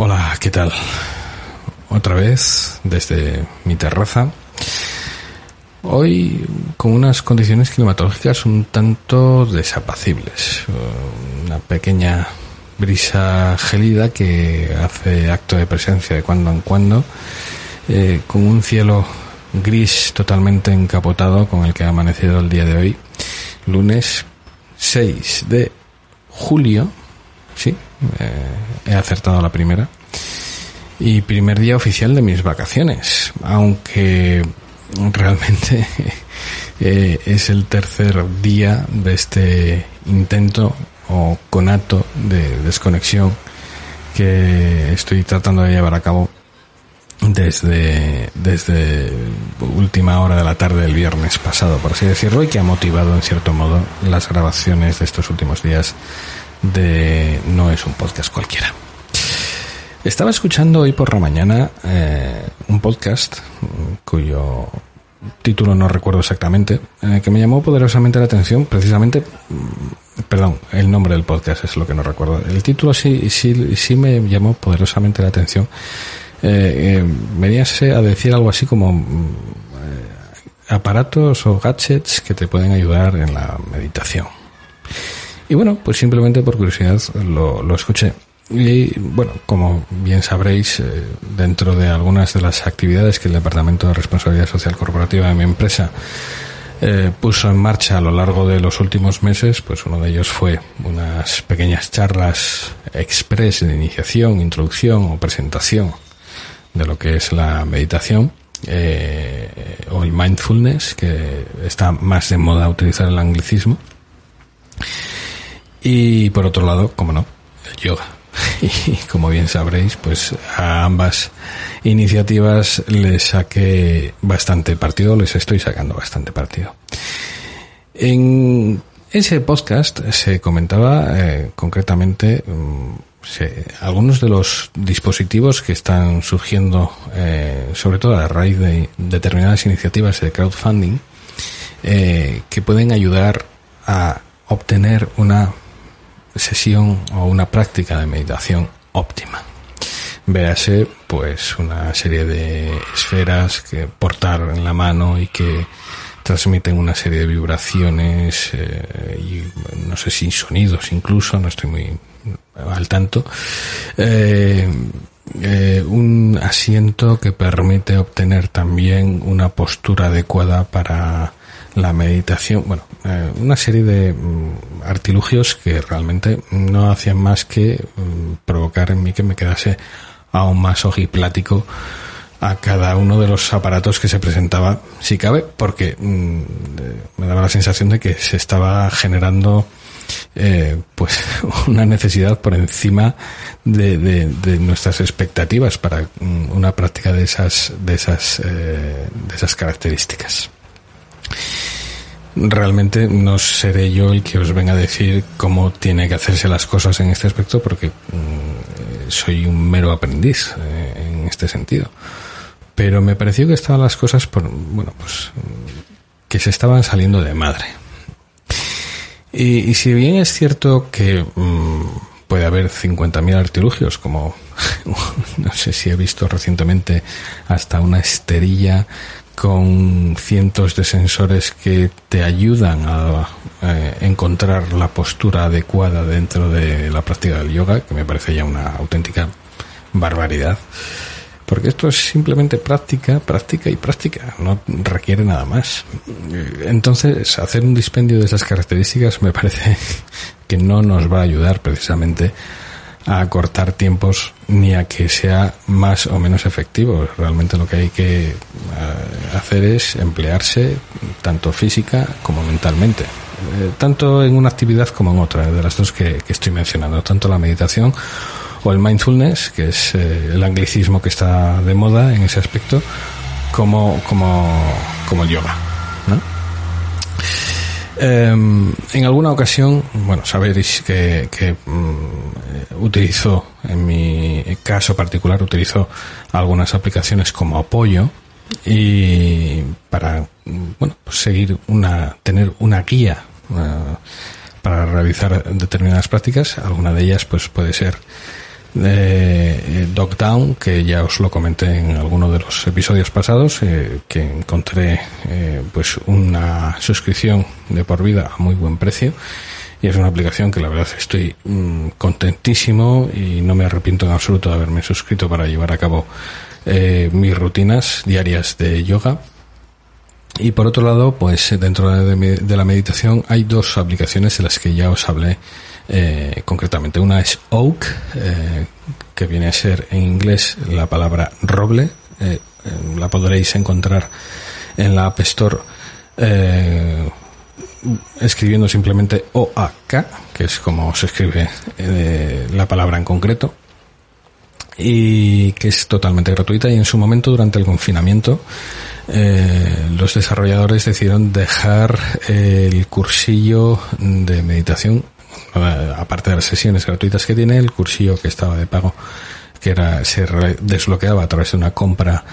Hola, ¿qué tal? Otra vez desde mi terraza. Hoy con unas condiciones climatológicas un tanto desapacibles. Una pequeña brisa gelida que hace acto de presencia de cuando en cuando, eh, con un cielo gris totalmente encapotado con el que ha amanecido el día de hoy, lunes 6 de julio, sí, eh, he acertado la primera. Y primer día oficial de mis vacaciones, aunque realmente eh, es el tercer día de este intento o conato de desconexión que estoy tratando de llevar a cabo desde, desde última hora de la tarde del viernes pasado, por así decirlo, y que ha motivado en cierto modo las grabaciones de estos últimos días de No es un podcast cualquiera. Estaba escuchando hoy por la mañana eh, un podcast cuyo título no recuerdo exactamente, eh, que me llamó poderosamente la atención, precisamente, mm, perdón, el nombre del podcast es lo que no recuerdo. El título sí, sí, sí me llamó poderosamente la atención. Eh, eh, a decir algo así como mm, aparatos o gadgets que te pueden ayudar en la meditación. Y bueno, pues simplemente por curiosidad lo, lo escuché. Y bueno, como bien sabréis, eh, dentro de algunas de las actividades que el Departamento de Responsabilidad Social Corporativa de mi empresa eh, puso en marcha a lo largo de los últimos meses, pues uno de ellos fue unas pequeñas charlas express de iniciación, introducción o presentación de lo que es la meditación eh, o el mindfulness, que está más de moda utilizar el anglicismo. Y por otro lado, como no, el yoga. Y como bien sabréis, pues a ambas iniciativas les saqué bastante partido, les estoy sacando bastante partido. En ese podcast se comentaba eh, concretamente mm, algunos de los dispositivos que están surgiendo, eh, sobre todo a raíz de determinadas iniciativas de crowdfunding, eh, que pueden ayudar a obtener una sesión o una práctica de meditación óptima. Véase, pues, una serie de esferas que portar en la mano y que transmiten una serie de vibraciones eh, y no sé si sonidos incluso, no estoy muy al tanto. Eh, eh, un asiento que permite obtener también una postura adecuada para la meditación, bueno, eh, una serie de mm, artilugios que realmente no hacían más que mm, provocar en mí que me quedase aún más ojiplático a cada uno de los aparatos que se presentaba, si cabe, porque mm, me daba la sensación de que se estaba generando eh, pues una necesidad por encima de, nuestras expectativas para una práctica de esas de esas eh, de esas características realmente no seré yo el que os venga a decir cómo tiene que hacerse las cosas en este aspecto porque mm, soy un mero aprendiz eh, en este sentido. Pero me pareció que estaban las cosas por, bueno, pues que se estaban saliendo de madre. Y, si bien es cierto que mm, puede haber 50.000 artilugios, como no sé si he visto recientemente hasta una esterilla con cientos de sensores que te ayudan a eh, encontrar la postura adecuada dentro de la práctica del yoga, que me parece ya una auténtica barbaridad. Porque esto es simplemente práctica, práctica y práctica, no requiere nada más. Entonces, hacer un dispendio de esas características me parece que no nos va a ayudar precisamente a cortar tiempos ni a que sea más o menos efectivo. Realmente lo que hay que hacer es emplearse tanto física como mentalmente. tanto en una actividad como en otra, de las dos que, estoy mencionando, tanto la meditación o el mindfulness, que es el anglicismo que está de moda en ese aspecto, como, como, como el yoga. Em, en alguna ocasión, bueno, sabéis que, que mm, utilizo, en mi caso particular, utilizo algunas aplicaciones como apoyo y para, bueno, pues seguir una, tener una guía eh, para realizar determinadas prácticas. Alguna de ellas, pues puede ser de Dogdown, que ya os lo comenté en alguno de los episodios pasados, eh, que encontré eh, pues una suscripción de por vida a muy buen precio y es una aplicación que la verdad estoy mm, contentísimo y no me arrepiento en absoluto de haberme suscrito para llevar a cabo eh, mis rutinas diarias de yoga. Y por otro lado, pues dentro de, la meditación hay dos aplicaciones en las que ya os hablé eh, concretamente. Una es Oak, eh, que viene a ser en inglés la palabra roble. Eh, la podréis encontrar en la App Store escribiendo simplemente OAK, que es como se escribe la palabra en concreto y que es totalmente gratuita y en su momento durante el confinamiento los desarrolladores decidieron dejar el cursillo de meditación aparte de las sesiones gratuitas que tiene, el cursillo que estaba de pago, que era se desbloqueaba a través de una compra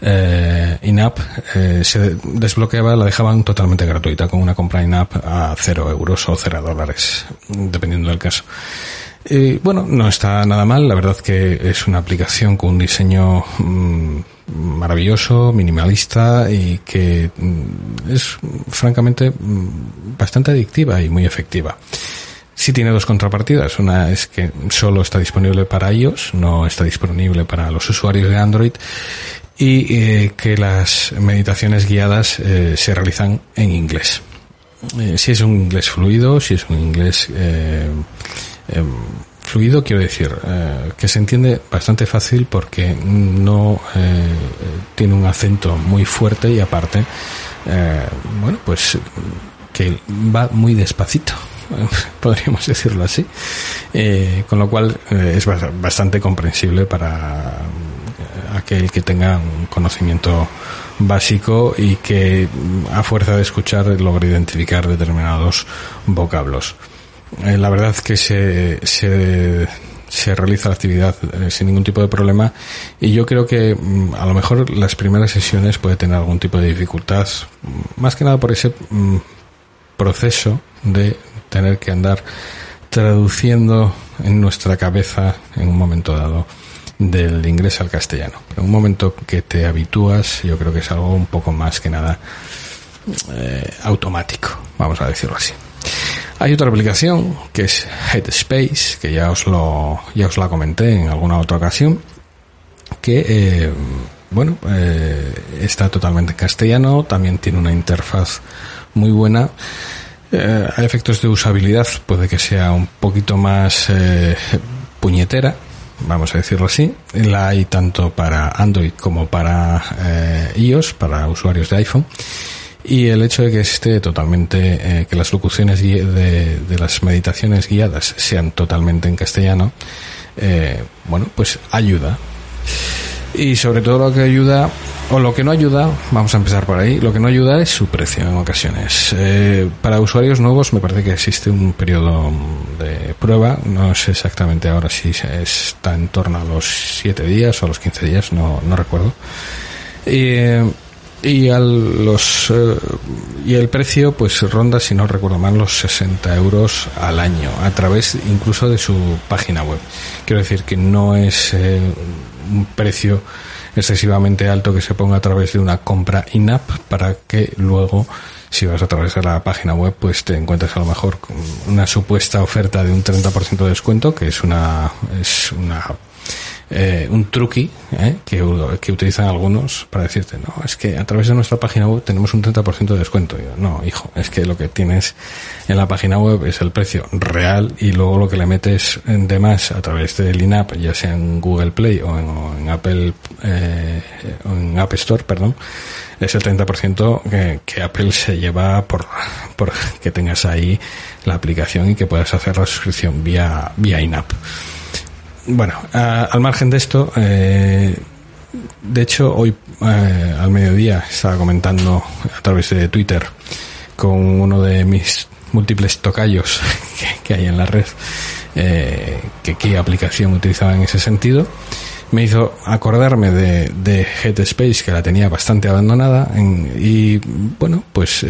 eh, in-app, eh, se desbloqueaba, la dejaban totalmente gratuita con una compra in-app a 0 euros o 0 dólares, dependiendo del caso. Y bueno, no está nada mal, la verdad que es una aplicación con un diseño mm, maravilloso, minimalista y que mm, es francamente mm, bastante adictiva y muy efectiva. Sí tiene dos contrapartidas. Una es que solo está disponible para iOS, no está disponible para los usuarios de Android y eh, que las meditaciones guiadas eh, se realizan en inglés. Eh, si es un inglés fluido, si es un inglés em, fluido, quiero decir que se entiende bastante fácil porque no tiene un acento muy fuerte y aparte, bueno, pues que va muy despacito. podríamos decirlo así, eh, con lo cual eh, es bastante comprensible para aquel que tenga un conocimiento básico y que a fuerza de escuchar logre identificar determinados vocablos. Eh, la verdad que se, se, realiza la actividad sin ningún tipo de problema y yo creo que mm, a lo mejor las primeras sesiones puede tener algún tipo de dificultad, mm, más que nada por ese proceso de tener que andar traduciendo en nuestra cabeza en un momento dado del inglés al castellano. En un momento que te habitúas, yo creo que es algo un poco más que nada eh, automático, vamos a decirlo así. Hay otra aplicación que es Headspace, que ya os lo ya os la comenté en alguna otra ocasión, que eh, bueno eh, está totalmente en castellano, también tiene una interfaz muy buena eh, a efectos de usabilidad puede que sea un poquito más eh, puñetera, vamos a decirlo así. La hay tanto para Android como para eh, iOS, para usuarios de iPhone. Y el hecho de que esté totalmente, eh, que las locuciones de, de, las meditaciones guiadas sean totalmente en castellano, eh, bueno, pues ayuda. Y sobre todo lo que ayuda o lo que no ayuda, vamos a empezar por ahí, lo que no ayuda es su precio en ocasiones. Eh, para usuarios nuevos me parece que existe un periodo de prueba, no sé exactamente ahora si está en torno a los 7 días o a los 15 días, no, no recuerdo. Y, y al los eh, y el precio pues ronda si no recuerdo mal los 60 euros al año a través incluso de su página web. Quiero decir que no es eh, un precio excesivamente alto que se ponga a través de una compra in-app para que luego si vas a través de la página web pues te encuentres a lo mejor una supuesta oferta de un 30% de descuento que es una es una eh, un truqui ¿eh? que, utilizan algunos para decirte, no, es que a través de nuestra página web tenemos un 30% de descuento. no, hijo, es que lo que tienes en la página web es el precio real y luego lo que le metes de más a través del in-app, ya sea en Google Play o en, Apple, eh, o en App Store, perdón, es el 30% que, que Apple se lleva por, por que tengas ahí la aplicación y que puedas hacer la suscripción vía, vía in-app. Bueno, al margen de esto, eh, de hecho, hoy eh, al mediodía estaba comentando a través de Twitter con uno de mis múltiples tocayos que, hay en la red, eh, que qué aplicación utilizaba en ese sentido. Me hizo acordarme de, de que la tenía bastante abandonada, y bueno, pues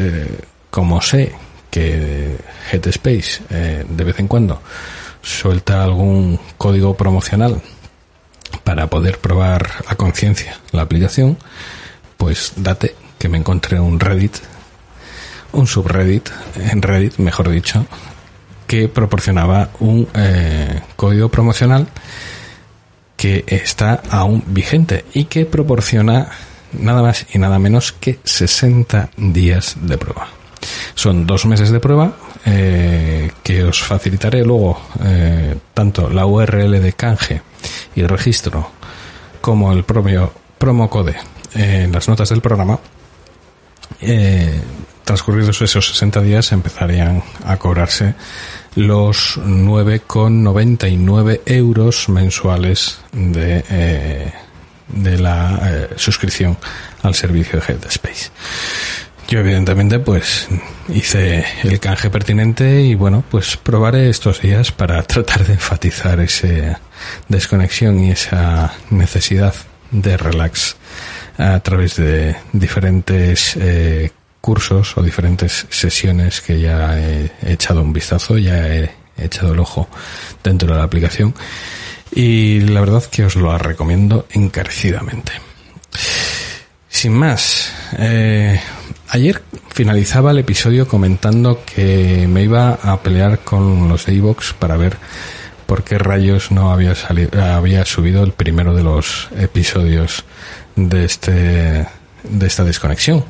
como sé que Headspace de vez en cuando suelta algún código promocional para poder probar a conciencia la aplicación, pues date que me encontré un Reddit, un subreddit, en Reddit, mejor dicho, que proporcionaba un eh, código promocional que está aún vigente y que proporciona nada más y nada menos que 60 días de prueba. Son dos meses de prueba eh, que os facilitaré luego eh, tanto la URL de canje y registro como el propio promo code en las notas del programa. Eh, transcurridos esos 60 días empezarían a cobrarse los 9,99 euros mensuales de, de la suscripción al servicio de Headspace. Yo evidentemente pues hice el canje pertinente y bueno, pues probaré estos días para tratar de enfatizar esa desconexión y esa necesidad de relax a través de diferentes eh, cursos o diferentes sesiones que ya he echado un vistazo, ya he echado el ojo dentro de la aplicación y la verdad que os lo recomiendo encarecidamente. Sin más, eh, ayer finalizaba el episodio comentando que me iba a pelear con los de Evox para ver por qué rayos no había salido, había subido el primero de los episodios de este de esta desconexión.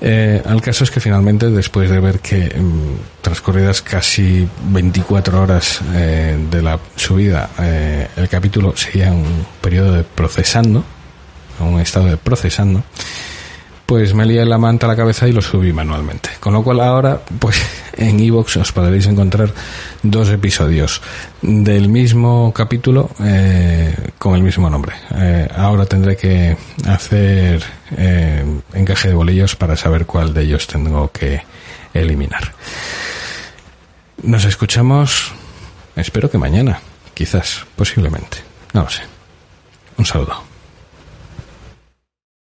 Eh, el caso es que finalmente, después de ver que mm, transcurridas casi 24 horas eh, de la subida, eh, el capítulo seguía un periodo de procesando, un estado de procesando, pues me lié la manta a la cabeza y lo subí manualmente. Con lo cual ahora, pues en Evox os podréis encontrar dos episodios del mismo capítulo eh, con el mismo nombre. Eh, ahora tendré que hacer eh, encaje de bolillos para saber cuál de ellos tengo que eliminar. Nos escuchamos, espero que mañana, quizás, posiblemente, no lo sé. Un saludo.